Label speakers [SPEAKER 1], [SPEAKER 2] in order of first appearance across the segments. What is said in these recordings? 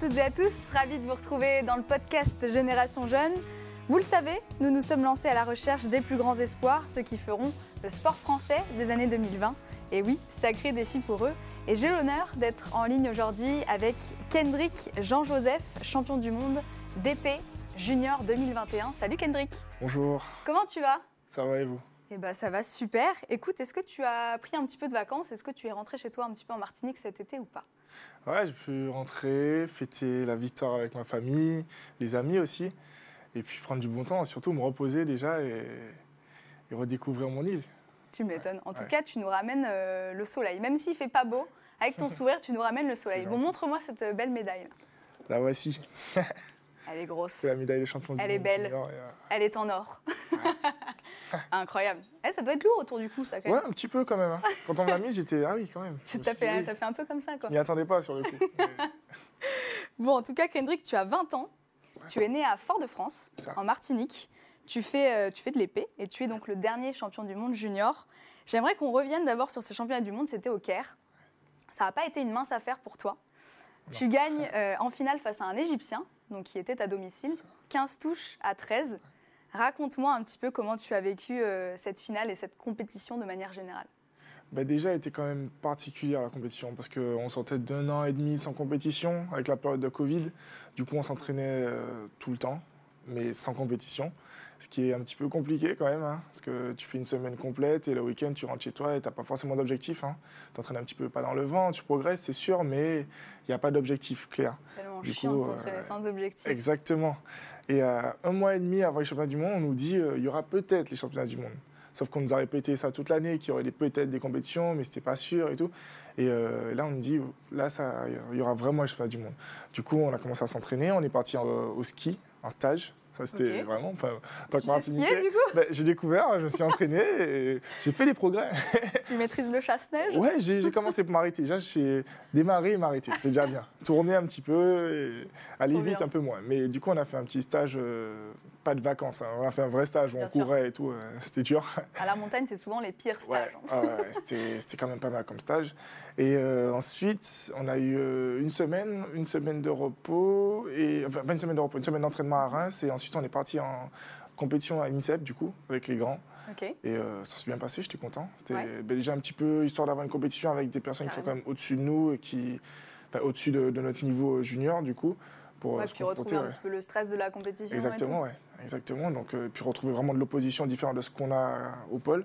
[SPEAKER 1] Toutes et à tous, ravi de vous retrouver dans le podcast Génération Jeune. Vous le savez, nous nous sommes lancés à la recherche des plus grands espoirs, ceux qui feront le sport français des années 2020. Et oui, sacré défi pour eux. Et j'ai l'honneur d'être en ligne aujourd'hui avec Kendrick Jean-Joseph, champion du monde d'épée junior 2021. Salut Kendrick.
[SPEAKER 2] Bonjour.
[SPEAKER 1] Comment tu vas?
[SPEAKER 2] Ça va et vous?
[SPEAKER 1] Eh ben ça va super. Écoute, est-ce que tu as pris un petit peu de vacances? Est-ce que tu es rentré chez toi un petit peu en Martinique cet été ou pas?
[SPEAKER 2] Ouais, j'ai pu rentrer, fêter la victoire avec ma famille, les amis aussi, et puis prendre du bon temps, surtout me reposer déjà et, et redécouvrir mon île.
[SPEAKER 1] Tu m'étonnes. En tout
[SPEAKER 2] Ouais.
[SPEAKER 1] cas, tu nous ramènes euh, le soleil. Même s'il fait pas beau, avec ton sourire, tu nous ramènes le soleil. Bon, montre-moi cette euh, belle médaille.
[SPEAKER 2] La voici,
[SPEAKER 1] Elle est grosse.
[SPEAKER 2] c'est la médaille de champion du
[SPEAKER 1] Elle est belle.
[SPEAKER 2] et, euh,
[SPEAKER 1] Elle est en or. Incroyable. Eh, ça doit être lourd autour du cou, ça, quand
[SPEAKER 2] Ouais, un petit peu quand même. hein. Quand on me l'a mis, j'étais ah oui quand même. Me
[SPEAKER 1] T'as fait, fait un peu comme ça, quoi.
[SPEAKER 2] Je m'y attendais pas sur le coup. Mais
[SPEAKER 1] Bon, en tout cas, Kendrick, tu as 20 ans. Tu es né à Fort-de-France, en Martinique. Tu fais, euh, tu fais de l'épée et tu es donc le dernier champion du monde junior. J'aimerais qu'on revienne d'abord sur ces championnats du monde. C'était au Caire. Ça n'a pas été une mince affaire pour toi. Tu gagnes euh, en finale face à un Égyptien, donc qui était à domicile, 15 touches à 13. Raconte-moi un petit peu comment tu as vécu euh, cette finale et cette compétition de manière générale.
[SPEAKER 2] Bah déjà, elle était quand même particulière la compétition parce qu'on sortait d'un an et demi sans compétition avec la période de Covid. Du coup, on s'entraînait euh, tout le temps, mais sans compétition. Ce qui est un petit peu compliqué quand même, hein, parce que tu fais une semaine complète et le week-end, tu rentres chez toi et tu n'as pas forcément d'objectif. Hein. Tu t'entraînes un petit peu pas dans le vent, tu progresses, c'est sûr, mais il n'y a pas d'objectif clair.
[SPEAKER 1] Tellement
[SPEAKER 2] Du
[SPEAKER 1] chiant
[SPEAKER 2] coup, euh,
[SPEAKER 1] sans objectif.
[SPEAKER 2] Exactement. Et euh, un mois et demi avant les championnats du monde, on nous dit euh, il y aura peut-être les championnats du monde. Sauf qu'on nous a répété ça toute l'année, qu'il y aurait peut-être des compétitions, mais c'était pas sûr et tout. Et euh, là, on nous dit là, il y aura vraiment les championnats du monde. Du coup, on a commencé à s'entraîner, on est parti au ski, en stage. Ça, c'était vraiment. Enfin, en tant que ben, j'ai découvert, je me suis entraîné et j'ai fait des progrès.
[SPEAKER 1] Tu maîtrises le chasse-neige?
[SPEAKER 2] Ouais, j'ai j'ai commencé pour m'arrêter. Déjà, j'ai démarré et m'arrêter. C'est déjà bien. Tourner un petit peu et aller
[SPEAKER 1] Trop
[SPEAKER 2] vite
[SPEAKER 1] bien.
[SPEAKER 2] un peu moins. Mais du coup, on a fait un petit stage, euh, pas de vacances. hein. On a fait un vrai stage où
[SPEAKER 1] Bien
[SPEAKER 2] on
[SPEAKER 1] sûr.
[SPEAKER 2] courait et tout. euh, C'était dur.
[SPEAKER 1] À la montagne, c'est souvent les pires
[SPEAKER 2] Ouais,
[SPEAKER 1] stages. hein.
[SPEAKER 2] ouais, c'était c'était quand même pas mal comme stage. Et euh, ensuite, on a eu euh, une semaine, une semaine de repos, et, enfin pas une semaine de repos, une semaine d'entraînement à Reims. Et ensuite, on est parti en compétition à INSEP, du coup, avec les grands. Et ça s'est bien passé, j'étais content. C'était
[SPEAKER 1] Ouais.
[SPEAKER 2] ben, déjà un petit peu histoire d'avoir une compétition avec des personnes qui sont quand même au-dessus de nous et qui, enfin, au-dessus de, de notre niveau junior, du coup, pour
[SPEAKER 1] Ouais,
[SPEAKER 2] euh, se
[SPEAKER 1] puis retrouver un
[SPEAKER 2] ouais.
[SPEAKER 1] petit peu le stress de la compétition. et
[SPEAKER 2] Exactement, ouais, exactement. Donc, euh, puis retrouver vraiment de l'opposition différente de ce qu'on a au pôle.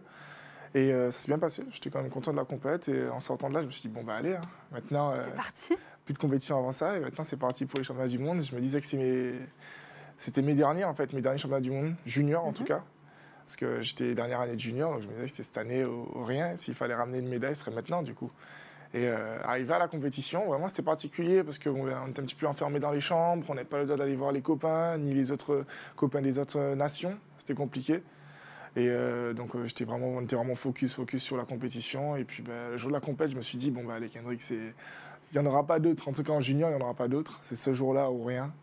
[SPEAKER 2] Et euh, ça s'est bien passé. J'étais quand même content de la compète. Et en sortant de là, je me suis dit bon bah allez, hein. maintenant
[SPEAKER 1] tout.
[SPEAKER 2] euh,
[SPEAKER 1] C'est parti.
[SPEAKER 2] plus de compétition avant ça. Et maintenant c'est parti pour les championnats du monde. Je me disais que c'est mes- c'était mes derniers en fait, mes derniers championnats du monde junior en
[SPEAKER 1] Mhm.
[SPEAKER 2] tout cas. Parce que j'étais dernière année de junior, donc je me disais que c'était cette année au, au rien. S'il fallait ramener une médaille, ce serait maintenant du coup. Et euh, arrivé à la compétition, vraiment c'était particulier parce qu'on on était un petit peu enfermé dans les chambres, on n'avait pas le droit d'aller voir les copains, ni les autres copains des autres euh, nations. C'était compliqué. Et euh, donc euh, j'étais vraiment, on était vraiment focus, focus sur la compétition. Et puis ben, le jour de la compète, je me suis dit, bon bah allez Kendrick, il n'y en aura pas d'autres. En tout cas en junior, il n'y en aura pas d'autres. C'est ce jour-là ou rien.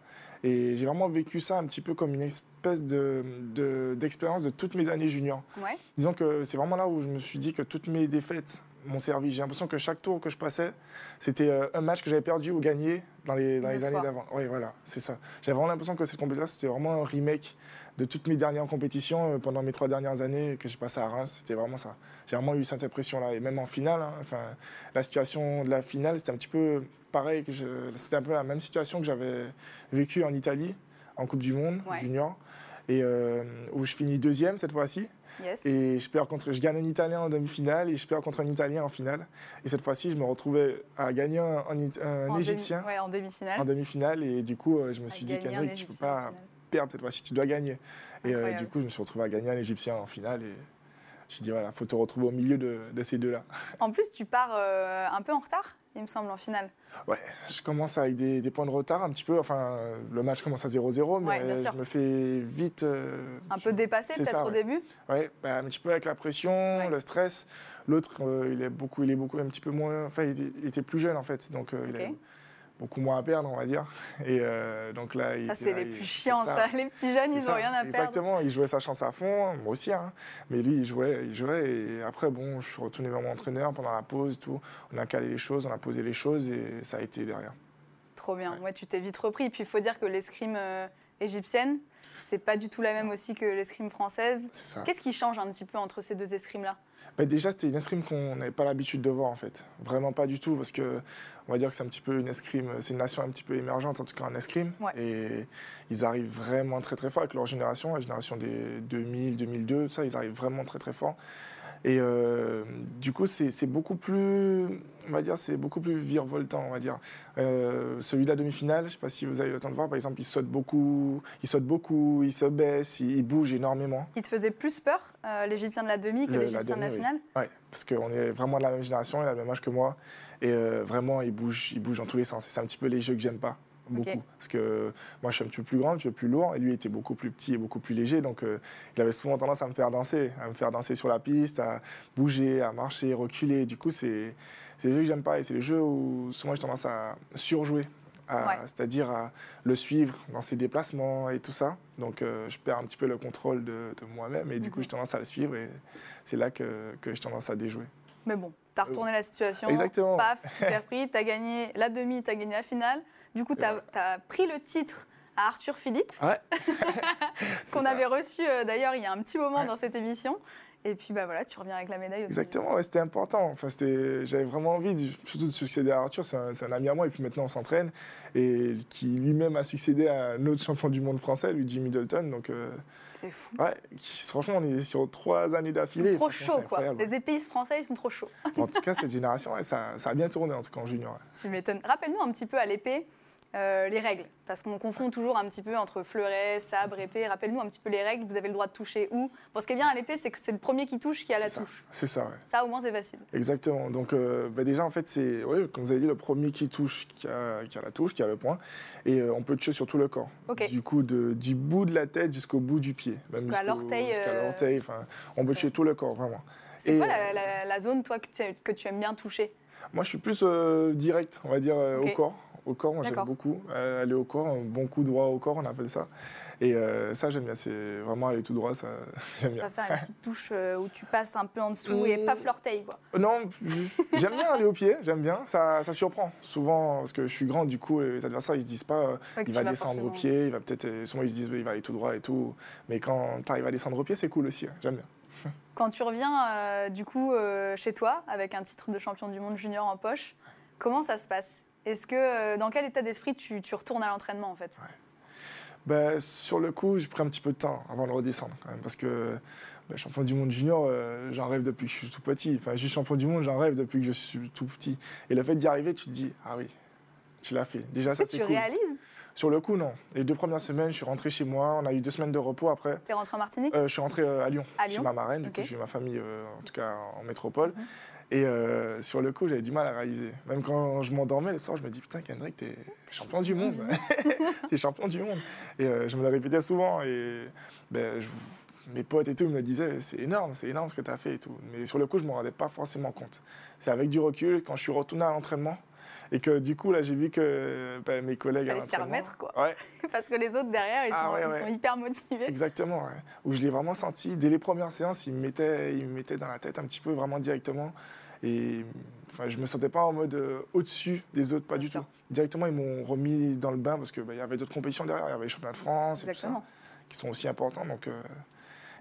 [SPEAKER 2] Et j'ai vraiment vécu ça un petit peu comme une espèce de, de- d'expérience de toutes mes années junior.
[SPEAKER 1] Ouais.
[SPEAKER 2] Disons que c'est vraiment là où je me suis dit que toutes mes défaites m'ont servi. J'ai l'impression que chaque tour que je passais, c'était euh, un match que j'avais perdu ou gagné dans les, dans les années d'avant. Oui, voilà, c'est ça. J'avais vraiment l'impression que cette compétition, c'était vraiment un remake de toutes mes dernières compétitions euh, pendant mes trois dernières années que j'ai passées à Reims. C'était vraiment ça. J'ai vraiment eu cette impression-là. Et même en finale, hein, enfin, la situation de la finale, c'était un petit peu pareil. C'était un peu la même situation que j'avais vécue en Italie, en Coupe du Monde,
[SPEAKER 1] Ouais.
[SPEAKER 2] junior, et euh, où je finis deuxième cette fois-ci.
[SPEAKER 1] Yes.
[SPEAKER 2] Et je perds contre, je gagne un Italien en demi-finale et je perds contre un Italien en finale. Et cette fois-ci, je me retrouvais à gagner un, un It- un
[SPEAKER 1] En demi-
[SPEAKER 2] Égyptien
[SPEAKER 1] ouais, en demi-finale.
[SPEAKER 2] en demi-finale. Et du coup, euh, je me
[SPEAKER 1] À
[SPEAKER 2] suis dit, Kendrick, tu peux
[SPEAKER 1] Égyptien en
[SPEAKER 2] pas perdre cette fois-ci, tu dois gagner. Et euh, du coup, je me suis retrouvé à gagner un Égyptien en finale. Et j'ai dit, voilà, faut te retrouver au milieu de, de ces deux-là.
[SPEAKER 1] En plus, tu pars euh, un peu en retard, il me semble, en finale.
[SPEAKER 2] Ouais, je commence avec des, des points de retard un petit peu. Enfin, le match commence à 0-0,
[SPEAKER 1] Ouais, bien
[SPEAKER 2] mais je me fais vite. euh,
[SPEAKER 1] Un peu dépassé peut-être au
[SPEAKER 2] ouais.
[SPEAKER 1] début.
[SPEAKER 2] Ouais, bah, un petit peu avec la pression,
[SPEAKER 1] Ouais.
[SPEAKER 2] le stress. L'autre, euh, il est beaucoup, il est beaucoup un petit peu moins. Enfin, il était, plus jeune en fait, donc il
[SPEAKER 1] Ok.
[SPEAKER 2] a beaucoup moins à perdre, on va dire. Et euh, donc là,
[SPEAKER 1] Ça, c'est les plus chiants, ça. Les petits jeunes, ils n'ont rien à perdre.
[SPEAKER 2] Exactement, il jouait sa chance à fond, moi aussi, hein. mais lui il jouait, il jouait et après bon, je suis retourné vers mon entraîneur pendant la pause, tout. on a calé les choses, on a posé les choses et ça a été derrière.
[SPEAKER 1] Trop bien. Ouais, tu t'es vite repris. Puis il faut dire que l'escrime euh, égyptienne, c'est pas du tout la même aussi que l'escrime française. Qu'est-ce qui change un petit peu entre ces deux escrimes-là?
[SPEAKER 2] Bah, déjà, c'était une escrime qu'on n'avait pas l'habitude de voir en fait. Vraiment pas du tout, parce que on va dire que c'est un petit peu une escrime, c'est une nation un petit peu émergente en tout cas en escrime.
[SPEAKER 1] Ouais.
[SPEAKER 2] Et ils arrivent vraiment très très fort avec leur génération, la génération des 2000, 2002, ça, ils arrivent vraiment très très fort. Et euh, du coup, c'est beaucoup plus, on va dire, c'est beaucoup plus virevoltant, on va dire. Euh, celui de la demi-finale, je sais pas si vous avez eu le temps de voir, par exemple, il saute beaucoup, il saute beaucoup, il se baisse, il, il bouge énormément.
[SPEAKER 1] Il te faisait plus peur, euh, l'Égyptien de la demi, que l'Égyptien de la
[SPEAKER 2] oui.
[SPEAKER 1] finale?
[SPEAKER 2] Ouais, parce qu'on est vraiment de la même génération, il a le même âge que moi. Et euh, vraiment, il bouge, il bouge dans tous les sens. C'est un petit peu les jeux que j'aime pas. Beaucoup. Parce que moi, je suis un petit peu plus grand, un petit peu plus lourd. Et lui était beaucoup plus petit et beaucoup plus léger. Donc, euh, il avait souvent tendance à me faire danser, à me faire danser sur la piste, à bouger, à marcher, reculer. Du coup, c'est les jeux que j'aime pas. Et c'est les jeux où souvent j'ai tendance à surjouer.
[SPEAKER 1] Ouais.
[SPEAKER 2] C'est-à-dire à le suivre dans ses déplacements et tout ça. Donc, euh, je perds un petit peu le contrôle de, de moi-même. Et du coup,
[SPEAKER 1] Mhm.
[SPEAKER 2] j'ai tendance à le suivre. Et c'est là que, que j'ai tendance à déjouer.
[SPEAKER 1] Mais bon, t'as retourné la situation.
[SPEAKER 2] Exactement.
[SPEAKER 1] Paf, tu t'es repris, t'as gagné la demi, t'as gagné la finale. Du coup,
[SPEAKER 2] vrai.
[SPEAKER 1] as pris le titre à Arthur Philippe,
[SPEAKER 2] Ouais.
[SPEAKER 1] Qu'on avait reçu euh, d'ailleurs il y a un petit moment
[SPEAKER 2] Ouais.
[SPEAKER 1] dans cette émission. Et puis bah voilà, tu reviens avec la médaille.
[SPEAKER 2] Exactement, ouais, c'était important. Enfin, J'avais vraiment envie, de- surtout de succéder à Arthur, c'est un, ami à moi, et puis maintenant on s'entraîne, et qui lui-même a succédé à un autre champion du monde français, lui, Jimmy Dalton. Donc, euh,
[SPEAKER 1] C'est fou.
[SPEAKER 2] ouais, qui- franchement, on est sur trois années
[SPEAKER 1] Ils
[SPEAKER 2] d'affilée.
[SPEAKER 1] sont trop chauds,
[SPEAKER 2] c'est
[SPEAKER 1] quoi. Les épéistes français, ils sont trop chauds.
[SPEAKER 2] En tout cas, cette génération, ouais, ça, ça a bien tourné, en tout cas en junior.
[SPEAKER 1] Tu m'étonnes. Rappelle-nous un petit peu à l'épée euh, les règles, parce qu'on confond toujours un petit peu entre fleuret, sabre, épée. Rappelle-nous un petit peu les règles. Vous avez le droit de toucher où? Bon, ce qui est bien à l'épée, c'est que c'est le premier qui touche qui a la
[SPEAKER 2] ça.
[SPEAKER 1] touche.
[SPEAKER 2] C'est ça, ouais.
[SPEAKER 1] Ça, au moins, c'est facile.
[SPEAKER 2] Exactement. Donc, euh, bah déjà, en fait, c'est, ouais, comme vous avez dit, le premier qui touche, qui a, qui a la touche, qui a le point. Et euh, on peut toucher sur tout le corps.
[SPEAKER 1] Ok.
[SPEAKER 2] Du coup, de- du bout de la tête jusqu'au bout du pied.
[SPEAKER 1] Jusqu'à l'orteil,
[SPEAKER 2] Jusqu'à l'orteil. Enfin, on peut toucher tout le corps, vraiment.
[SPEAKER 1] C'est quoi la, la- la zone, toi, que tu, que tu aimes bien toucher?
[SPEAKER 2] Moi, je suis plus direct, on va dire, au corps. Au corps, moi, j'aime beaucoup. Euh, aller au corps, un bon coup droit au corps, on appelle ça. Et euh, ça, j'aime bien. C'est vraiment aller tout droit, ça, j'aime
[SPEAKER 1] Tu
[SPEAKER 2] bien.
[SPEAKER 1] faire une petite touche euh, où tu passes un peu en dessous et
[SPEAKER 2] Mm.
[SPEAKER 1] paf l'orteil, quoi.
[SPEAKER 2] Non, j'aime bien aller au pied, j'aime bien. Ça, ça surprend. Souvent, parce que je suis grand, du coup, les adversaires, ils se disent pas,
[SPEAKER 1] Ouais,
[SPEAKER 2] il va descendre au pied, il va peut-être. Souvent, ils se disent, il va aller tout droit et tout. Mais quand tu arrives à descendre au pied, c'est cool aussi. hein. J'aime bien.
[SPEAKER 1] Quand tu reviens, euh, du coup, euh, chez toi, avec un titre de champion du monde junior en poche, comment ça se passe? Est-ce que, euh, dans quel état d'esprit tu, tu retournes à l'entraînement, en fait?
[SPEAKER 2] Bah, sur le coup, j'ai pris un petit peu de temps avant de redescendre quand même, parce que bah, champion du monde junior, euh, j'en rêve depuis que je suis tout petit. Enfin, juste champion du monde, j'en rêve depuis que je suis tout petit. Et le fait d'y arriver, tu te dis, ah oui, tu l'as fait. Déjà, ça c'est
[SPEAKER 1] tu
[SPEAKER 2] cool.
[SPEAKER 1] réalises?
[SPEAKER 2] Sur le coup, non. Les deux premières semaines, je suis rentré chez moi. On a eu deux semaines de repos après.
[SPEAKER 1] T'es rentré en Martinique?
[SPEAKER 2] Euh, je suis rentré euh, à Lyon,
[SPEAKER 1] À
[SPEAKER 2] chez ma marraine. Du
[SPEAKER 1] Ok.
[SPEAKER 2] coup, j'ai eu ma famille, euh, en tout cas en métropole.
[SPEAKER 1] Mhm.
[SPEAKER 2] Et euh, sur le coup, j'avais du mal à réaliser. Même quand je m'endormais le soir, je me dis Putain, Kendrick, t'es champion du monde. t'es champion du monde. Et euh, je me le répétais souvent. Et ben, je- mes potes et tout me disaient C'est énorme, c'est énorme ce que t'as fait et tout. Mais sur le coup, je ne m'en rendais pas forcément compte. C'est avec du recul, quand je suis retourné à l'entraînement. Et que du coup, là, j'ai vu que ben, mes collègues
[SPEAKER 1] Fallait s'y remettre, quoi.
[SPEAKER 2] Ouais,
[SPEAKER 1] Parce que les autres derrière, ils,
[SPEAKER 2] Ah
[SPEAKER 1] sont,
[SPEAKER 2] ouais,
[SPEAKER 1] ils
[SPEAKER 2] ouais.
[SPEAKER 1] sont hyper motivés.
[SPEAKER 2] Exactement, où je l'ai vraiment senti. Dès les premières séances, il me mettait, il me mettait dans la tête un petit peu, vraiment directement. Et enfin, je me sentais pas en mode euh, au-dessus des autres, pas
[SPEAKER 1] Bien
[SPEAKER 2] du
[SPEAKER 1] sûr.
[SPEAKER 2] tout. Directement, ils m'ont remis dans le bain parce qu'il y avait d'autres compétitions derrière. Il y avait les championnats de France et tout
[SPEAKER 1] Exactement.
[SPEAKER 2] ça, qui sont aussi importants. Donc, euh,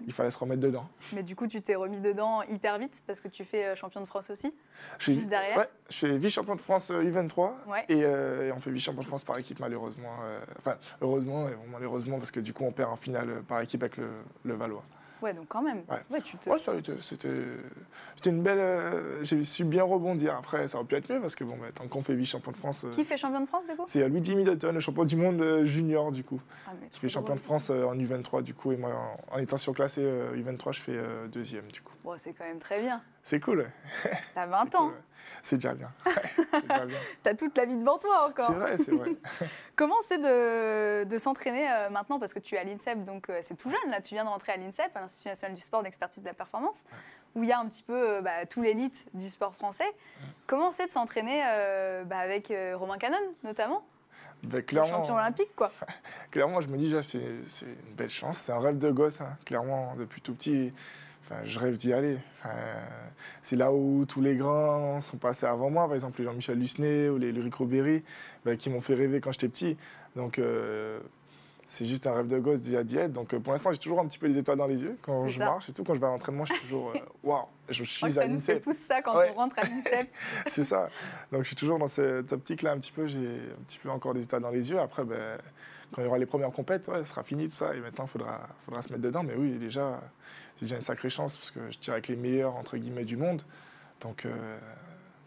[SPEAKER 2] il fallait se remettre dedans.
[SPEAKER 1] Mais du coup, tu t'es remis dedans hyper vite parce que tu fais euh, champion de France aussi?
[SPEAKER 2] Je suis,
[SPEAKER 1] derrière?
[SPEAKER 2] Ouais, je suis vice-champion de France euh, U23.
[SPEAKER 1] Ouais.
[SPEAKER 2] Et, euh, et on fait vice-champion de France par équipe, malheureusement. euh, enfin, heureusement et malheureusement, parce que du coup, on perd en finale par équipe avec le, le Valois.
[SPEAKER 1] Ouais, donc quand même.
[SPEAKER 2] Ouais.
[SPEAKER 1] tu te...
[SPEAKER 2] Ouais, c'était, une belle. euh, j'ai su bien rebondir. Après, ça aurait pu être mieux parce que bon, bah, tant qu'on fait vice-champion de France. euh,
[SPEAKER 1] Qui fait champion de France, du coup?
[SPEAKER 2] C'est Luigi Middleton, le champion du monde euh, junior, du coup,
[SPEAKER 1] Ah,
[SPEAKER 2] qui fait champion de. France euh, en U23, du coup. Et moi, en, en étant surclassé euh, U23, je fais deuxième, du coup.
[SPEAKER 1] Bon, c'est quand même très bien.
[SPEAKER 2] C'est cool, ouais.
[SPEAKER 1] T'as 20
[SPEAKER 2] C'est
[SPEAKER 1] ans.
[SPEAKER 2] cool, ouais. C'est déjà bien. Ouais.
[SPEAKER 1] T'as toute la vie devant toi encore.
[SPEAKER 2] C'est vrai, c'est vrai.
[SPEAKER 1] Comment c'est de, de s'entraîner euh, maintenant? Parce que tu es à l'INSEP, donc euh, c'est tout jeune, là. Tu viens de rentrer à l'INSEP, à l'Institut national du sport d'expertise de la performance, où il y a un petit peu euh, bah, tout l'élite du sport français. Comment c'est de s'entraîner euh, bah, avec euh, Romain Canon, notamment?
[SPEAKER 2] Clairement,
[SPEAKER 1] champion olympique, quoi
[SPEAKER 2] clairement, je me dis déjà, c'est, c'est une belle chance. C'est un rêve de gosse, hein. clairement, depuis tout petit. Enfin, je rêve d'y aller. Enfin, c'est là où tous les grands sont passés avant moi, par exemple les Jean-Michel Lucenay ou les Luc Robéry, ben, qui m'ont fait rêver quand j'étais petit. Donc euh, c'est juste un rêve de gosse d'y être. Donc euh, pour l'instant, j'ai toujours un petit peu les étoiles dans les yeux quand
[SPEAKER 1] C'est
[SPEAKER 2] je
[SPEAKER 1] ça.
[SPEAKER 2] marche et tout. Quand je vais à l'entraînement, je suis toujours euh, waouh, je suis à
[SPEAKER 1] ça
[SPEAKER 2] l'INSEP.
[SPEAKER 1] tous ça quand
[SPEAKER 2] Ouais.
[SPEAKER 1] on rentre à l'INSEP.
[SPEAKER 2] C'est ça. Donc je suis toujours dans cette optique-là un petit peu. J'ai un petit peu encore des étoiles dans les yeux. Après, ben, quand il y aura les premières compètes, ouais, ce sera fini tout ça. Et maintenant, il faudra, faudra se mettre dedans. Mais oui, déjà, c'est déjà une sacrée chance parce que je tire avec les meilleurs entre guillemets du monde. Donc euh,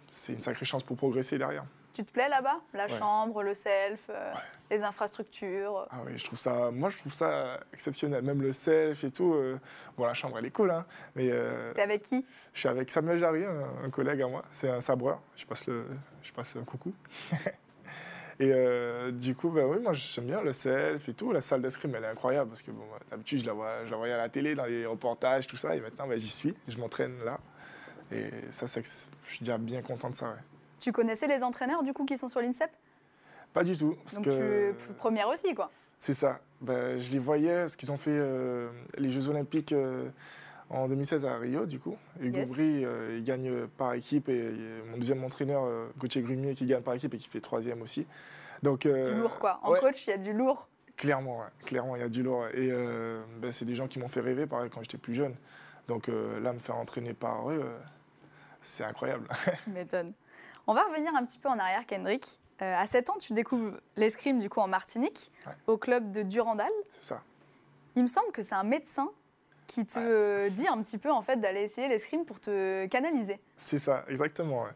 [SPEAKER 2] c'est une sacrée chance pour progresser derrière.
[SPEAKER 1] tu te plais là-bas? La
[SPEAKER 2] Ouais.
[SPEAKER 1] chambre, le self, euh, les infrastructures
[SPEAKER 2] Ah oui, je trouve ça, moi je trouve ça exceptionnel. Même le self et tout. euh, bon, la chambre elle est cool, hein, mais euh,
[SPEAKER 1] T'es avec qui?
[SPEAKER 2] je suis avec Samuel Jarry, un, un collègue à moi. C'est un sabreur. Je passe le, je passe un coucou. et euh, du coup, bah oui, moi j'aime bien le self et tout. La salle d'escrime, elle est incroyable parce que bon, bah, d'habitude je la vois, je la voyais à la télé, dans les reportages, tout ça. Et maintenant, bah, j'y suis. Je m'entraîne là. Et ça, je suis déjà bien content de ça. ouais.
[SPEAKER 1] Tu connaissais les entraîneurs du coup qui sont sur l'INSEP?
[SPEAKER 2] Pas du tout. Parce
[SPEAKER 1] Donc
[SPEAKER 2] que
[SPEAKER 1] tu première aussi quoi.
[SPEAKER 2] C'est ça. Ben, je les voyais parce qu'ils ont fait euh, les Jeux Olympiques euh, en 2016 à Rio, du coup. Hugo
[SPEAKER 1] Yes.
[SPEAKER 2] Brie, euh, il gagne par équipe et, et mon deuxième entraîneur, euh, Gauthier Grumier, qui gagne par équipe et qui fait troisième aussi. Donc, euh,
[SPEAKER 1] Du lourd quoi. En
[SPEAKER 2] ouais,
[SPEAKER 1] coach, il y a du lourd.
[SPEAKER 2] Clairement, ouais. clairement, il y a du lourd. Et euh, ben, c'est des gens qui m'ont fait rêver, pareil, quand j'étais plus jeune. Donc euh, là, me faire entraîner par eux, euh, c'est incroyable.
[SPEAKER 1] Tu m'étonnes. On va revenir un petit peu en arrière, Kendrick. Euh, à 7 ans, tu découvres l'escrime du coup en Martinique,
[SPEAKER 2] Ouais.
[SPEAKER 1] au club de Durandal.
[SPEAKER 2] c'est ça.
[SPEAKER 1] Il me semble que c'est un médecin qui te dit un petit peu en fait d'aller essayer l'escrime pour te canaliser.
[SPEAKER 2] C'est ça, exactement. ouais.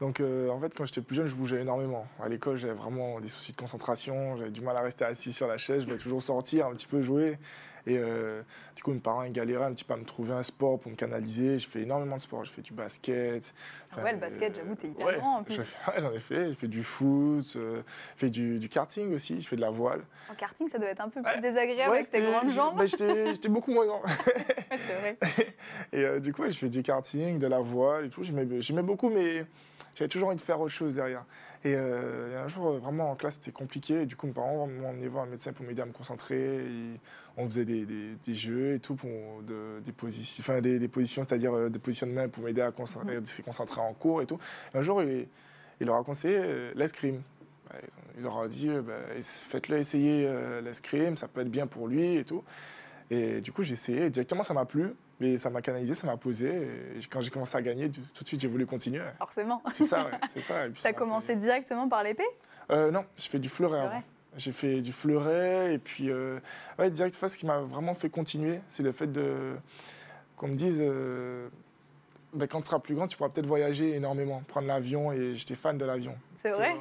[SPEAKER 2] Donc, euh, en fait, quand j'étais plus jeune, je bougeais énormément. À l'école, j'avais vraiment des soucis de concentration. J'avais du mal à rester assis sur la chaise. Je voulais toujours sortir, un petit peu jouer. Et euh, du coup, mes parents galéraient un petit peu à me trouver un sport pour me canaliser. Je fais énormément de sport. Je fais du basket.
[SPEAKER 1] Ouais, le basket, j'avoue, t'es hyper
[SPEAKER 2] ouais,
[SPEAKER 1] grand, en plus.
[SPEAKER 2] Ouais, j'en ai fait. J'ai fait du foot, euh, j'ai fait du, du karting aussi. Je fais de la voile.
[SPEAKER 1] En karting, ça doit être un peu plus
[SPEAKER 2] Ouais.
[SPEAKER 1] désagréable
[SPEAKER 2] Ouais,
[SPEAKER 1] avec tes grandes jambes.
[SPEAKER 2] bah, J'étais j'étais beaucoup moins grand.
[SPEAKER 1] C'est vrai.
[SPEAKER 2] Et euh, du coup, je fais du karting, de la voile et tout. J'aimais beaucoup, mais j'avais toujours envie de faire autre chose derrière. Et euh, a un jour, euh, vraiment en classe, c'était compliqué. Et du coup, mes parents m'ont emmené voir un médecin pour m'aider à me concentrer. Et on faisait des, des- des jeux et tout, pour de- des, positions, enfin, des, des positions, c'est-à-dire euh, des positionnements pour m'aider à concentrer- se concentrer en cours et tout. Et un jour, il, il leur a conseillé euh, l'escrime. Ouais, Il leur a dit, euh, bah, faites-le essayer euh, l'escrime, ça peut être bien pour lui et tout. Et du coup, j'ai essayé. Et directement, ça m'a plu. Mais ça m'a canalisé, ça m'a posé. Et quand j'ai commencé à gagner, tout de suite, j'ai voulu continuer.
[SPEAKER 1] Forcément.
[SPEAKER 2] C'est ça, ouais, c'est ça.
[SPEAKER 1] Tu as commencé
[SPEAKER 2] fait-
[SPEAKER 1] directement par l'épée?
[SPEAKER 2] Euh, Non, j'ai fait du fleuret avant. J'ai fait du fleuret. Et puis, euh, ouais, direct, ce qui m'a vraiment fait continuer, c'est le fait de. Qu'on me dise. euh, ben, quand tu seras plus grand, tu pourras peut-être voyager énormément, prendre l'avion. Et j'étais fan de l'avion.
[SPEAKER 1] C'est
[SPEAKER 2] que,
[SPEAKER 1] vrai?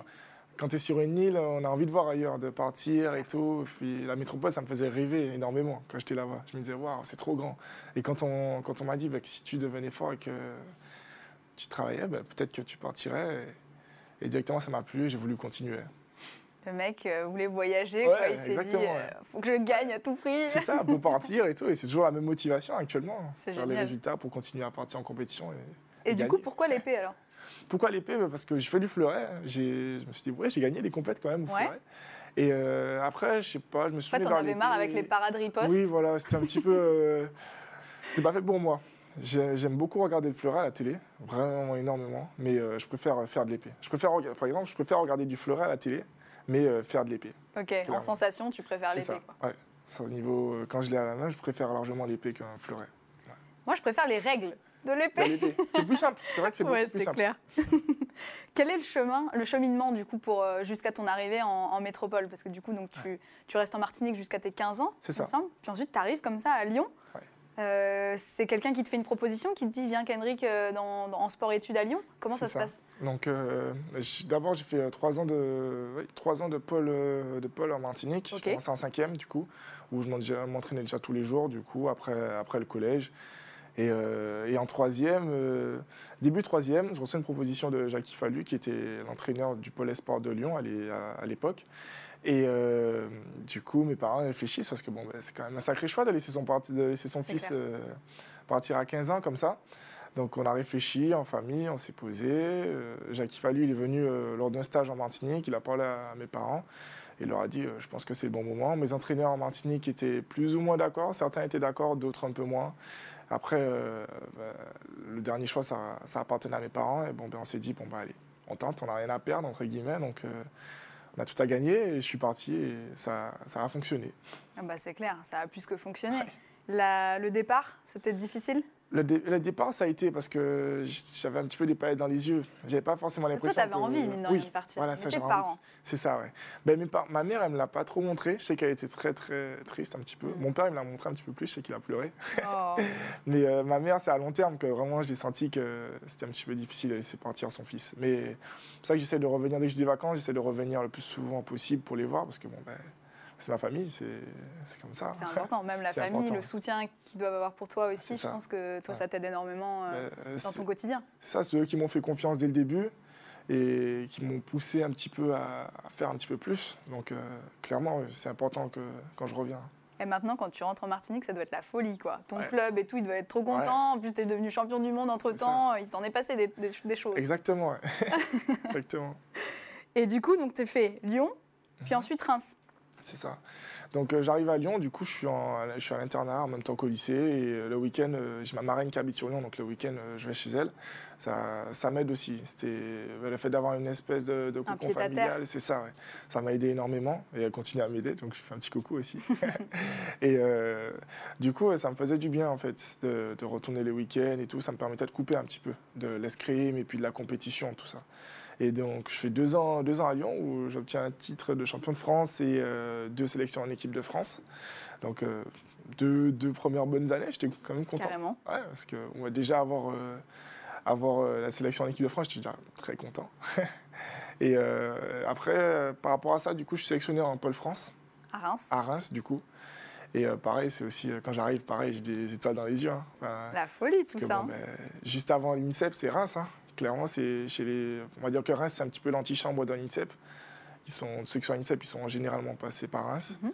[SPEAKER 2] Quand tu es sur une île, on a envie de voir ailleurs, de partir et tout. Puis la métropole, ça me faisait rêver énormément quand j'étais là-bas. Je me disais, waouh, c'est trop grand. Et quand on, quand on m'a dit bah, que si tu devenais fort et que tu travaillais, bah, peut-être que tu partirais. Et, et directement, ça m'a plu, j'ai voulu continuer.
[SPEAKER 1] Le mec euh, voulait voyager,
[SPEAKER 2] Ouais,
[SPEAKER 1] quoi. il s'est dit euh,
[SPEAKER 2] ouais.
[SPEAKER 1] faut que je gagne à tout prix.
[SPEAKER 2] C'est ça, pour partir et tout. Et c'est toujours la même motivation actuellement.
[SPEAKER 1] C'est
[SPEAKER 2] Faire les résultats pour continuer à partir en compétition. Et,
[SPEAKER 1] Et du
[SPEAKER 2] gagner.
[SPEAKER 1] coup, pourquoi l'épée alors?
[SPEAKER 2] Pourquoi l'épée? Bah, Parce que je fais du fleuret. J'ai- Je me suis dit, ouais, j'ai gagné des compètes quand même au
[SPEAKER 1] Ouais.
[SPEAKER 2] fleuret. Et euh, après, je sais pas, je me suis
[SPEAKER 1] En fait,
[SPEAKER 2] vers
[SPEAKER 1] avait marre avec les parades ripostes.
[SPEAKER 2] Oui, voilà, c'était un petit peu. euh, C'était pas fait pour moi. J'ai- J'aime beaucoup regarder le fleuret à la télé, vraiment énormément, mais euh, je préfère faire de l'épée. Je préfère, par exemple, je préfère regarder du fleuret à la télé, mais faire de l'épée.
[SPEAKER 1] Ok, en sensation, tu préfères
[SPEAKER 2] C'est
[SPEAKER 1] l'épée.
[SPEAKER 2] ça.
[SPEAKER 1] quoi.
[SPEAKER 2] Ouais. Ça, au niveau, quand je l'ai à la main, je préfère largement l'épée qu'un fleuret.
[SPEAKER 1] Moi, je préfère les règles de l'épée.
[SPEAKER 2] C'est plus simple. C'est vrai que c'est beaucoup
[SPEAKER 1] Ouais,
[SPEAKER 2] plus
[SPEAKER 1] c'est
[SPEAKER 2] simple.
[SPEAKER 1] clair. Quel est le chemin, le cheminement du coup pour euh, jusqu'à ton arrivée en, en métropole? Parce que du coup, donc tu, tu restes en Martinique jusqu'à tes 15 ans,
[SPEAKER 2] C'est ça.
[SPEAKER 1] Puis ensuite, tu arrives comme ça à Lyon.
[SPEAKER 2] Ouais.
[SPEAKER 1] Euh, c'est quelqu'un qui te fait une proposition, qui te dit viens Kendrick euh, dans, dans- en sport-études à Lyon. Comment ça se passe?
[SPEAKER 2] Donc, euh, d'abord, j'ai fait trois ans de, oui, trois ans de pôle, de pôle en Martinique. J'ai commencé en cinquième, du coup, où je m'entraînais déjà tous les jours, du coup, après, après le collège. Et, euh, et en troisième, euh, début troisième, je reçois une proposition de Jackie Fallu, qui était l'entraîneur du pôle sport de Lyon à l'é- à- à l'époque. Et euh, du coup, mes parents réfléchissent parce que bon, ben, c'est quand même un sacré choix de laisser son, parti- de laisser son
[SPEAKER 1] C'est
[SPEAKER 2] fils euh, partir à 15 ans comme ça. Donc on a réfléchi en famille, on s'est posé. Euh, Jacques Fallu, il est venu lors d'un stage en Martinique, il a parlé à mes parents. Il leur a dit, je pense que c'est le bon moment. Mes entraîneurs en Martinique étaient plus ou moins d'accord. Certains étaient d'accord, d'autres un peu moins. Après, bah, le dernier choix, ça, ça, appartenait à mes parents. Et bon, ben, on s'est dit, bon, bah, allez, on tente, on n'a rien à perdre, entre guillemets. Donc, on a tout à gagner et je suis parti et ça, ça a fonctionné.
[SPEAKER 1] Ah bah, c'est clair, ça a plus que fonctionné. le départ, c'était difficile?
[SPEAKER 2] Le, départ, ça a été parce que j'avais un petit peu des paillettes dans les yeux. J'avais pas forcément l'impression.
[SPEAKER 1] Toi, tu avais envie, mine de rien, de partir.
[SPEAKER 2] Voilà, ça, parents. C'est ça, ouais. Ben, ma mère, elle me l'a pas trop montré. Je sais qu'elle était très, très triste un petit peu. Mm. Mon père, il me l'a montré un petit peu plus. Je sais qu'il a pleuré. Oh. Mais euh, ma mère, c'est à long terme que vraiment, j'ai senti que c'était un petit peu difficile de laisser partir son fils. Mais c'est pour ça que j'essaie de revenir dès que j'ai des vacances. J'essaie de revenir le plus souvent possible pour les voir parce que bon, ben c'est ma famille, c'est comme ça.
[SPEAKER 1] C'est important, même la famille, le soutien qu'ils doivent avoir pour toi aussi, je pense que toi, ça t'aide énormément euh, ben, dans ton quotidien.
[SPEAKER 2] C'est ça, c'est eux qui m'ont fait confiance dès le début et qui m'ont poussé un petit peu à, faire un petit peu plus. Donc, euh, clairement, c'est important que quand je reviens.
[SPEAKER 1] Et maintenant, quand tu rentres en Martinique, ça doit être la folie, quoi. Ton club et tout, il doit être trop content. En plus, tu es devenu champion du monde entre-temps. Il s'en est passé des, des, choses.
[SPEAKER 2] Exactement, Exactement.
[SPEAKER 1] Et du coup, donc, tu fait Lyon, puis mhm. ensuite Reims.
[SPEAKER 2] C'est ça. Donc euh, j'arrive à Lyon, du coup je suis, je suis à l'internat en même temps qu'au lycée et euh, le week-end, euh, j'ai ma marraine qui habite sur Lyon, donc le week-end je vais chez elle. Ça, ça m'aide aussi. C'était le fait d'avoir une espèce de, de cocon familial, c'est ça. Ça m'a aidé énormément et elle continue à m'aider, donc je fais un petit coucou aussi. et du coup ça me faisait du bien en fait de, de retourner les week-ends et tout. Ça me permettait de couper un petit peu de l'escrime et puis de la compétition, tout ça. Et donc, je fais deux ans, deux ans à Lyon où j'obtiens un titre de champion de France et euh, deux sélections en équipe de France. Donc, euh, deux, deux, premières bonnes années, j'étais quand même content.
[SPEAKER 1] Carrément.
[SPEAKER 2] Ouais, parce qu'on va déjà avoir, euh, avoir la sélection en équipe de France, j'étais déjà très content. et après, par rapport à ça, du coup, je suis sélectionné en Pôle France.
[SPEAKER 1] À Reims.
[SPEAKER 2] À Reims, du coup. Et pareil, c'est aussi, quand j'arrive, pareil, j'ai des étoiles dans les yeux. Hein.
[SPEAKER 1] la folie, tout ça. Hein.
[SPEAKER 2] Ben, juste avant l'INSEP, c'est Reims. Hein. Clairement, c'est chez les. On va dire que Reims, c'est un petit peu l'antichambre dans l'INSEP. Ils sont, ceux qui sont à l'INSEP, ils sont généralement passés par Reims. Mhm.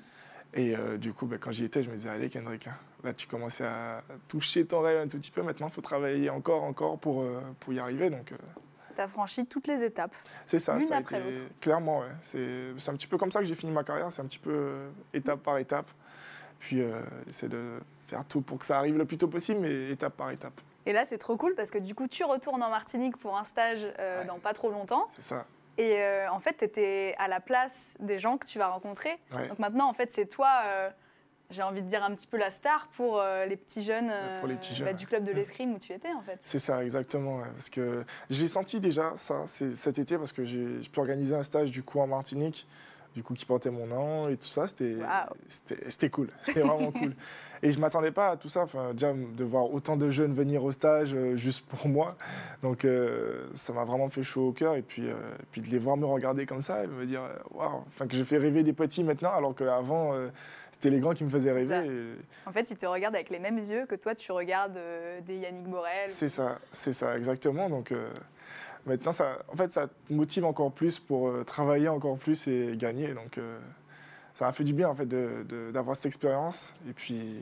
[SPEAKER 2] Et euh, du coup, ben, quand j'y étais, je me disais, allez, Kendrick, hein, là, tu commençais à toucher ton rêve un tout petit peu. Maintenant, il faut travailler encore, encore pour, euh, pour y arriver. Donc, euh.
[SPEAKER 1] tu as franchi toutes les étapes.
[SPEAKER 2] C'est ça, ça a été, clairement. Ouais. C'est un petit peu comme ça que j'ai fini ma carrière. C'est un petit peu étape par étape. Puis, c'est de faire tout pour que ça arrive le plus tôt possible, mais étape par étape.
[SPEAKER 1] Et là, c'est trop cool parce que du coup, tu retournes en Martinique pour un stage euh, dans pas trop longtemps.
[SPEAKER 2] C'est ça.
[SPEAKER 1] Et euh, en fait, tu étais à la place des gens que tu vas rencontrer. Donc maintenant, en fait, c'est toi, euh, j'ai envie de dire un petit peu la star pour les petits jeunes, bah, du club de l'escrime où tu étais, en fait.
[SPEAKER 2] C'est ça, exactement. parce que j'ai senti déjà ça cet été parce que j'ai pu organiser un stage du coup en Martinique du coup qui portait mon nom et tout ça c'était c'était cool. C'était vraiment cool. Et je m'attendais pas à tout ça enfin déjà de voir autant de jeunes venir au stage euh, juste pour moi. Donc euh, ça m'a vraiment fait chaud au cœur. Et puis euh, puis de les voir me regarder comme ça et me dire waouh. Enfin que je fais rêver des petits maintenant alors qu'avant c'était les grands qui me faisaient rêver
[SPEAKER 1] en fait ils te regardent avec les mêmes yeux que toi tu regardes des Yannick Morel.
[SPEAKER 2] C'est ça c'est ça exactement. Donc maintenant, ça, en fait, ça te motive encore plus pour euh, travailler encore plus et gagner. Donc, euh, ça m'a fait du bien, en fait, d'avoir cette expérience. Et puis,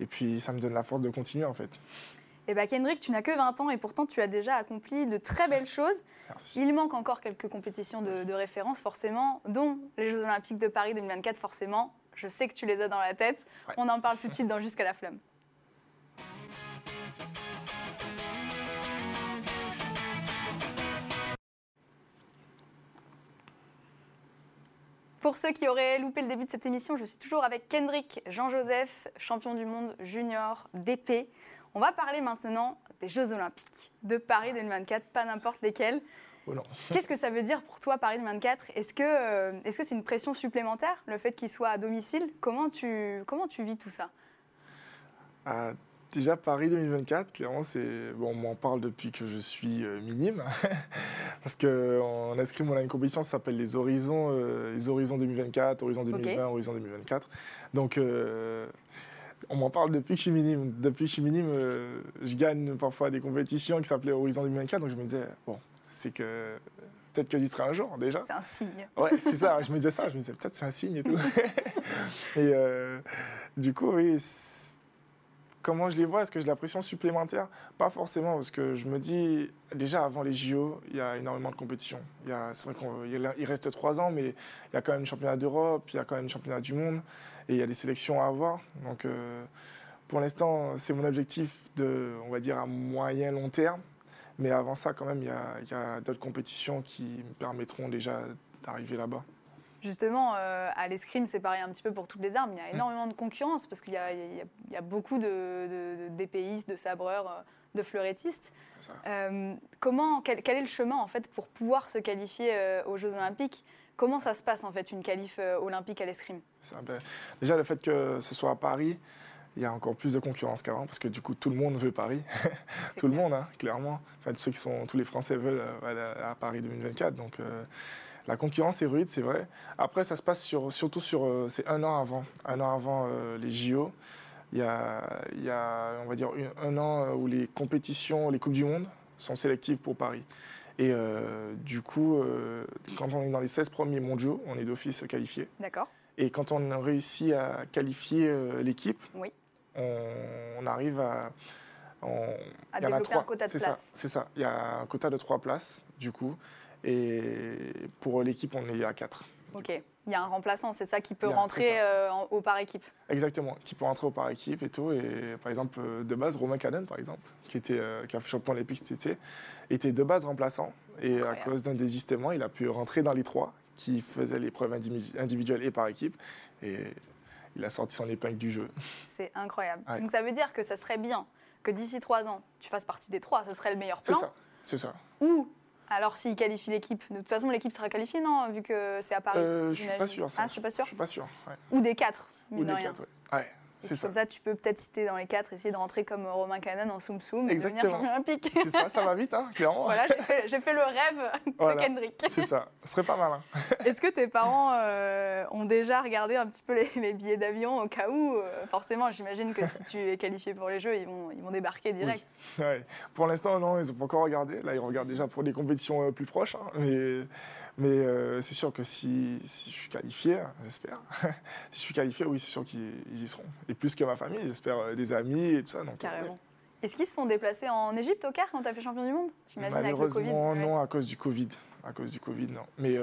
[SPEAKER 2] et puis, ça me donne la force de continuer, en fait.
[SPEAKER 1] Eh bien, Kendrick, tu n'as que 20 ans et pourtant tu as déjà accompli de très belles choses.
[SPEAKER 2] Merci.
[SPEAKER 1] Il manque encore quelques compétitions de, référence, forcément, dont les Jeux Olympiques de Paris 2024, forcément. Je sais que tu les as dans la tête. On en parle tout de suite dans Jusqu'à la flamme. Pour ceux qui auraient loupé le début de cette émission, je suis toujours avec Kendrick Jean-Joseph, champion du monde junior d'épée. On va parler maintenant des Jeux Olympiques de Paris 2024, pas n'importe lesquels.
[SPEAKER 2] Oh
[SPEAKER 1] Qu'est-ce que ça veut dire pour toi Paris 2024 Est-ce que euh, est-ce que c'est une pression supplémentaire le fait qu'il soit à domicile? Comment tu comment tu vis tout ça?
[SPEAKER 2] Ah, Déjà, Paris 2024, clairement, c'est. Bon, on m'en parle depuis que je suis euh, minime. Parce qu'en escrime, on a une compétition, ça s'appelle les Horizons, euh, les Horizons 2024, Horizon 2020, Horizon 2024. Donc. Euh, on m'en parle depuis que je suis minime. Depuis que je suis minime, je gagne parfois des compétitions qui s'appelaient Horizon 2024. Donc je me disais, bon, c'est que peut-être que j'y serai un jour déjà.
[SPEAKER 1] C'est un signe.
[SPEAKER 2] Ouais, c'est ça. Je me disais ça. Je me disais, peut-être c'est un signe et tout. et du coup, oui Comment je les vois Est-ce que j'ai la pression supplémentaire? Pas forcément, parce que je me dis, déjà avant les JO, il y a énormément de compétition. C'est vrai qu'il reste trois ans, mais il y a quand même le championnat d'Europe, il y a quand même le championnat du monde, et il y a des sélections à avoir. Donc, euh, pour l'instant, c'est mon objectif de, on va dire, à moyen long terme. Mais avant ça, quand même, il y a, a d'autres compétitions qui me permettront déjà d'arriver là-bas.
[SPEAKER 1] Justement, euh, à l'escrime, c'est pareil un petit peu pour toutes les armes. Il y a mm. énormément de concurrence parce qu'il y, y, a beaucoup de, d'épéistes, de, sabreurs, euh, de fleurettistes. Euh, comment, quel, est le chemin en fait pour pouvoir se qualifier aux Jeux Olympiques? Comment ça se passe en fait une qualif olympique à l'escrime?
[SPEAKER 2] Ben, Déjà le fait que ce soit à Paris, il y a encore plus de concurrence qu'avant parce que du coup tout le monde veut Paris, tout le monde hein, clairement. Enfin ceux qui sont, tous les Français veulent aller à Paris 2024 donc. La concurrence est rude, c'est vrai. Après, ça se passe sur, surtout sur. Euh, c'est un an avant. Un an avant euh, les JO. Il y, a, il y a, on va dire, un an euh, où les compétitions, les Coupes du Monde sont sélectives pour Paris. Et du coup, quand on est dans les 16 premiers mondiaux, on est d'office qualifié.
[SPEAKER 1] D'accord.
[SPEAKER 2] Et quand on a réussi à qualifier l'équipe, oui. on, arrive à.
[SPEAKER 1] On, à développer un quota de
[SPEAKER 2] places. C'est ça. Il y a un quota de trois places, du coup. Et pour l'équipe, on est à 4.
[SPEAKER 1] Ok. Il y a un remplaçant, c'est ça qui peut rentrer euh, au par équipe.
[SPEAKER 2] Exactement, qui peut rentrer au par équipe et tout. Et par exemple, euh, de base, Romain Cannon, par exemple, qui, était, euh, qui a fait champion olympique cet été, était de base remplaçant. Et à cause d'un désistement, il a pu rentrer dans les trois qui faisaient l'épreuve individuelle et par équipe. Et il a sorti son épingle du jeu.
[SPEAKER 1] C'est incroyable. Donc ça veut dire que ça serait bien que d'ici trois ans, tu fasses partie des trois. Ce serait le meilleur plan.
[SPEAKER 2] C'est ça. C'est ça.
[SPEAKER 1] Ou alors, s'il qualifie l'équipe, de toute façon, l'équipe sera qualifiée, non Vu que c'est à Paris.
[SPEAKER 2] Euh, je suis pas sûr.
[SPEAKER 1] Ah, je suis pas sûr.
[SPEAKER 2] Je suis pas sûr.
[SPEAKER 1] Ou des quatre.
[SPEAKER 2] Ou des quatre, ouais.
[SPEAKER 1] C'est. Comme ça, tu peux peut-être citer dans les quatre, essayer de rentrer comme Romain Canon en Soum Soum et devenir champion olympique.
[SPEAKER 2] C'est ça, ça va vite, hein, clairement.
[SPEAKER 1] Voilà, j'ai fait, le rêve de Kendrick.
[SPEAKER 2] C'est ça, ce serait pas mal. Hein.
[SPEAKER 1] Est-ce que tes parents euh, ont déjà regardé un petit peu les, billets d'avion au cas où euh, Forcément, j'imagine que si tu es qualifié pour les Jeux, ils vont, ils vont débarquer direct.
[SPEAKER 2] Ouais. Pour l'instant, non, ils n'ont pas encore regardé. Là, ils regardent déjà pour des compétitions euh, plus proches. Hein, mais mais euh, c'est sûr que si, si, je suis qualifié, j'espère, si je suis qualifié, oui, c'est sûr qu'ils y seront. Et plus que ma famille, j'espère euh, des amis et tout ça. Donc,
[SPEAKER 1] euh, Carrément. Est-ce qu'ils se sont déplacés en Égypte au Caire quand tu as fait champion du monde?
[SPEAKER 2] J'imagine avec le Covid. non, à cause du Covid. À cause du Covid, non. Mais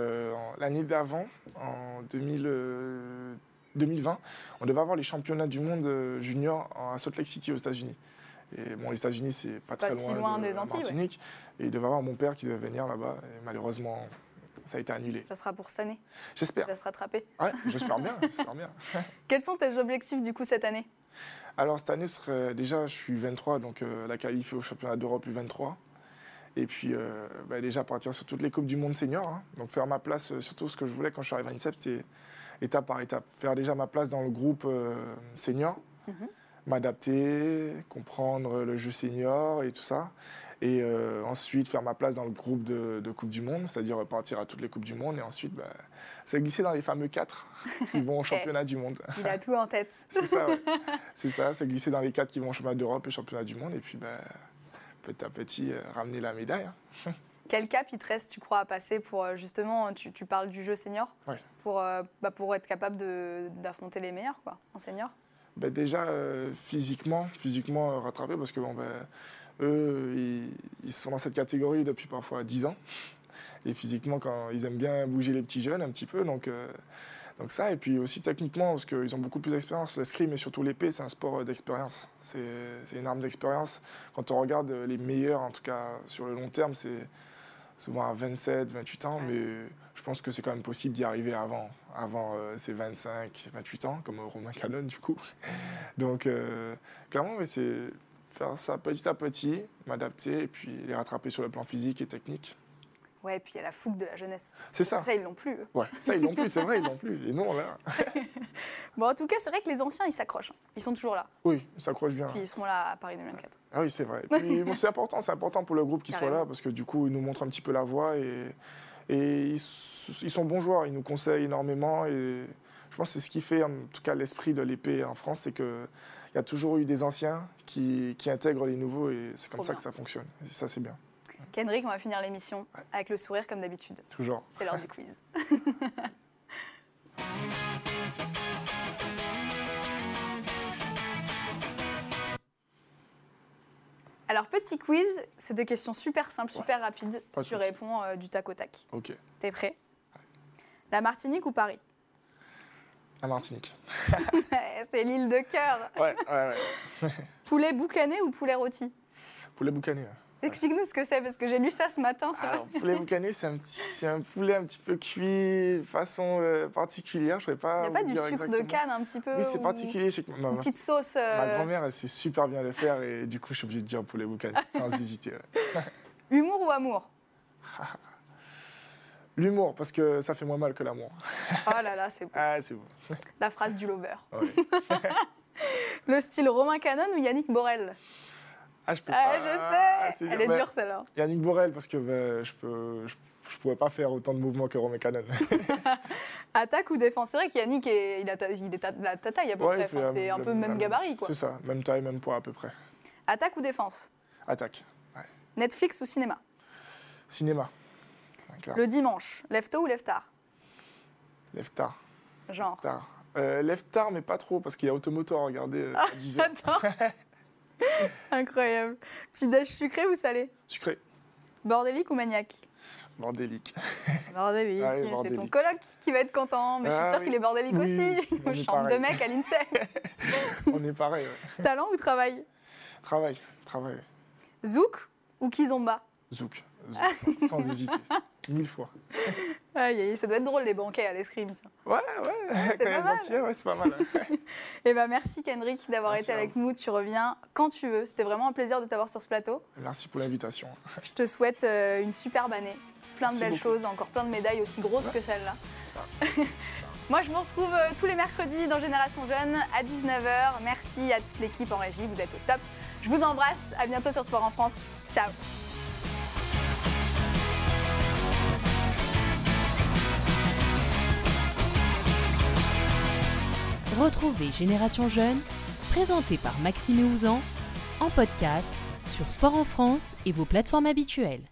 [SPEAKER 2] l'année d'avant, en 2020, on devait avoir les championnats du monde junior à Salt Lake City aux États-Unis. Et bon, les États-Unis, c'est pas, très loin, de des Antilles, Et il devait avoir mon père qui devait venir là-bas. Et malheureusement, ça a été annulé.
[SPEAKER 1] Ça sera pour cette année
[SPEAKER 2] J'espère.
[SPEAKER 1] Ça va se rattraper
[SPEAKER 2] Ouais, j'espère bien, bien.
[SPEAKER 1] Quels sont tes objectifs du coup cette année?
[SPEAKER 2] Alors cette année, serait, déjà je suis 23, donc euh, la qualif au championnat d'Europe U23. Et puis euh, bah, déjà partir sur toutes les Coupes du Monde senior. Hein. Donc faire ma place, euh, surtout ce que je voulais quand je suis arrivé à l'INSEP, c'était étape par étape. Faire déjà ma place dans le groupe senior, mhm. M'adapter, comprendre le jeu senior et tout ça et euh, ensuite faire ma place dans le groupe de, Coupe du Monde, c'est-à-dire partir à toutes les Coupes du Monde et ensuite bah, se glisser dans les fameux quatre qui vont au championnat du monde.
[SPEAKER 1] Il a tout en tête.
[SPEAKER 2] c'est ça, c'est ça, se glisser dans les quatre qui vont au championnat d'Europe et championnat du monde et puis bah, petit à petit euh, ramener la médaille.
[SPEAKER 1] Hein. Quel cap il te reste, tu crois, à passer pour euh, justement, tu, parles du jeu senior, pour, bah, pour être capable d'affronter les meilleurs quoi, en senior?
[SPEAKER 2] Bah, Déjà, physiquement, physiquement rattrapé parce que bon, ben eux, ils, sont dans cette catégorie depuis parfois 10 ans. Et physiquement, quand ils aiment bien bouger les petits jeunes un petit peu. Donc, euh, donc ça, et puis aussi techniquement, parce qu'ils ont beaucoup plus d'expérience. L'escrime et surtout l'épée, c'est un sport d'expérience. C'est une arme d'expérience. Quand on regarde les meilleurs, en tout cas sur le long terme, c'est souvent à 27, 28 ans, mais je pense que c'est quand même possible d'y arriver avant, avant euh, ces 25, 28 ans, comme Romain Calonne du coup. Donc euh, clairement, c'est faire ça petit à petit, m'adapter et puis les rattraper sur le plan physique et technique.
[SPEAKER 1] Ouais, et puis il y a la fougue de la jeunesse.
[SPEAKER 2] C'est ça.
[SPEAKER 1] Ça, ils l'ont plus.
[SPEAKER 2] Ouais, ça, ils l'ont plus, c'est vrai, ils l'ont plus. Et non, là.
[SPEAKER 1] bon, en tout cas, c'est vrai que les anciens, ils s'accrochent. Ils sont toujours là.
[SPEAKER 2] Oui, ils s'accrochent bien.
[SPEAKER 1] Puis ils seront là à Paris 2024.
[SPEAKER 2] Ah oui, c'est vrai. bon, c'est important, c'est important pour le groupe qu'ils soient là parce que du coup, ils nous montrent un petit peu la voie et, et ils, ils sont bons joueurs. Ils nous conseillent énormément et je pense que c'est ce qui fait, en tout cas, l'esprit de l'épée en France, c'est que il y a toujours eu des anciens qui, qui intègrent les nouveaux et c'est comme ça que ça fonctionne. Et ça, c'est bien.
[SPEAKER 1] Kendrick, on va finir l'émission avec le sourire comme d'habitude.
[SPEAKER 2] Toujours.
[SPEAKER 1] C'est l'heure du quiz. Alors, petit quiz, c'est des questions super simples, super rapides.
[SPEAKER 2] Pas
[SPEAKER 1] tu réponds euh, du tac au tac.
[SPEAKER 2] Ok.
[SPEAKER 1] T'es prêt La Martinique ou Paris?
[SPEAKER 2] La Martinique.
[SPEAKER 1] C'est l'île de cœur.
[SPEAKER 2] Ouais, ouais, ouais.
[SPEAKER 1] Poulet boucané ou poulet rôti?
[SPEAKER 2] Poulet boucané.
[SPEAKER 1] Explique-nous ce que c'est, parce que j'ai lu ça ce matin. ça.
[SPEAKER 2] Alors, poulet boucané, c'est un, petit, c'est un poulet un petit peu cuit, façon euh, particulière. Je ne saurais
[SPEAKER 1] Il
[SPEAKER 2] pas.
[SPEAKER 1] n'y a pas du sucre de canne un petit peu
[SPEAKER 2] Oui, c'est particulier. Je sais que ma,
[SPEAKER 1] Une petite sauce. euh,
[SPEAKER 2] ma grand-mère, elle sait super bien le faire et du coup, je suis obligé de dire poulet boucané sans hésiter. ouais.
[SPEAKER 1] Humour ou amour?
[SPEAKER 2] L'humour, parce que ça fait moins mal que l'amour.
[SPEAKER 1] Oh là là, c'est beau.
[SPEAKER 2] Ah, c'est bon.
[SPEAKER 1] La phrase du lover.
[SPEAKER 2] Ouais.
[SPEAKER 1] Le style Romain Canon ou Yannick Borel?
[SPEAKER 2] Ah, je peux
[SPEAKER 1] Ah,
[SPEAKER 2] pas.
[SPEAKER 1] je
[SPEAKER 2] Ah,
[SPEAKER 1] sais Elle est dure celle-là.
[SPEAKER 2] Yannick Borel, parce que bah, je peux. Je, je pourrais pas faire autant de mouvements que Romain Cannon.
[SPEAKER 1] Attaque ou défense C'est vrai qu'Yannick, il a, ta- il est la ta taille à peu
[SPEAKER 2] Ouais,
[SPEAKER 1] près. Enfin,
[SPEAKER 2] euh,
[SPEAKER 1] c'est un
[SPEAKER 2] le-
[SPEAKER 1] peu même
[SPEAKER 2] la-
[SPEAKER 1] gabarit.
[SPEAKER 2] C'est ça, même taille, même poids à peu près.
[SPEAKER 1] Attaque ou défense?
[SPEAKER 2] Attaque.
[SPEAKER 1] Netflix ou cinéma?
[SPEAKER 2] Cinéma. Ouais.
[SPEAKER 1] Le dimanche, lève tôt ou lève tard?
[SPEAKER 2] Lève tard.
[SPEAKER 1] Genre.
[SPEAKER 2] tard. Euh, lève tard, mais pas trop, parce qu'il y a Automoto à regarder euh, à 10 heures.
[SPEAKER 1] Attends. Incroyable. Petit déj sucré ou salé
[SPEAKER 2] Sucré.
[SPEAKER 1] Bordélique ou maniaque
[SPEAKER 2] Bordélique.
[SPEAKER 1] Bordélique.
[SPEAKER 2] Ouais,
[SPEAKER 1] c'est ton coloc qui va être content, mais je suis
[SPEAKER 2] Ah
[SPEAKER 1] sûre
[SPEAKER 2] oui.
[SPEAKER 1] qu'il est bordélique
[SPEAKER 2] Oui,
[SPEAKER 1] aussi.
[SPEAKER 2] on
[SPEAKER 1] Chambre de mec à l'INSEE.
[SPEAKER 2] On est pareil. ouais.
[SPEAKER 1] Talent ou travail
[SPEAKER 2] Travail. Travail.
[SPEAKER 1] Zouk ou Kizomba
[SPEAKER 2] Zouk. Zouk, sans, sans hésiter. Mille fois.
[SPEAKER 1] Aïe, aïe, ça doit être drôle les banquets à l'escrime.
[SPEAKER 2] Ouais, ouais. Quand il y a
[SPEAKER 1] pas
[SPEAKER 2] les
[SPEAKER 1] mal.
[SPEAKER 2] Antillais, ouais, c'est pas mal.
[SPEAKER 1] Eh ben merci Kendrick d'avoir été avec nous. Tu reviens quand tu veux. C'était vraiment un plaisir de t'avoir sur ce plateau.
[SPEAKER 2] Merci pour l'invitation.
[SPEAKER 1] Je te souhaite euh, une superbe année. Plein de belles
[SPEAKER 2] beaucoup.
[SPEAKER 1] choses, encore plein de médailles aussi grosses
[SPEAKER 2] Ouais.
[SPEAKER 1] que celle-là. Moi, je vous retrouve euh, tous les mercredis dans Génération Jeune à 19h. Merci à toute l'équipe en régie, vous êtes au top. Je vous embrasse, à bientôt sur Sport en France. Ciao
[SPEAKER 3] Retrouvez Génération Jeune, présenté par Maxime Ouzan, en podcast sur Sport en France et vos plateformes habituelles.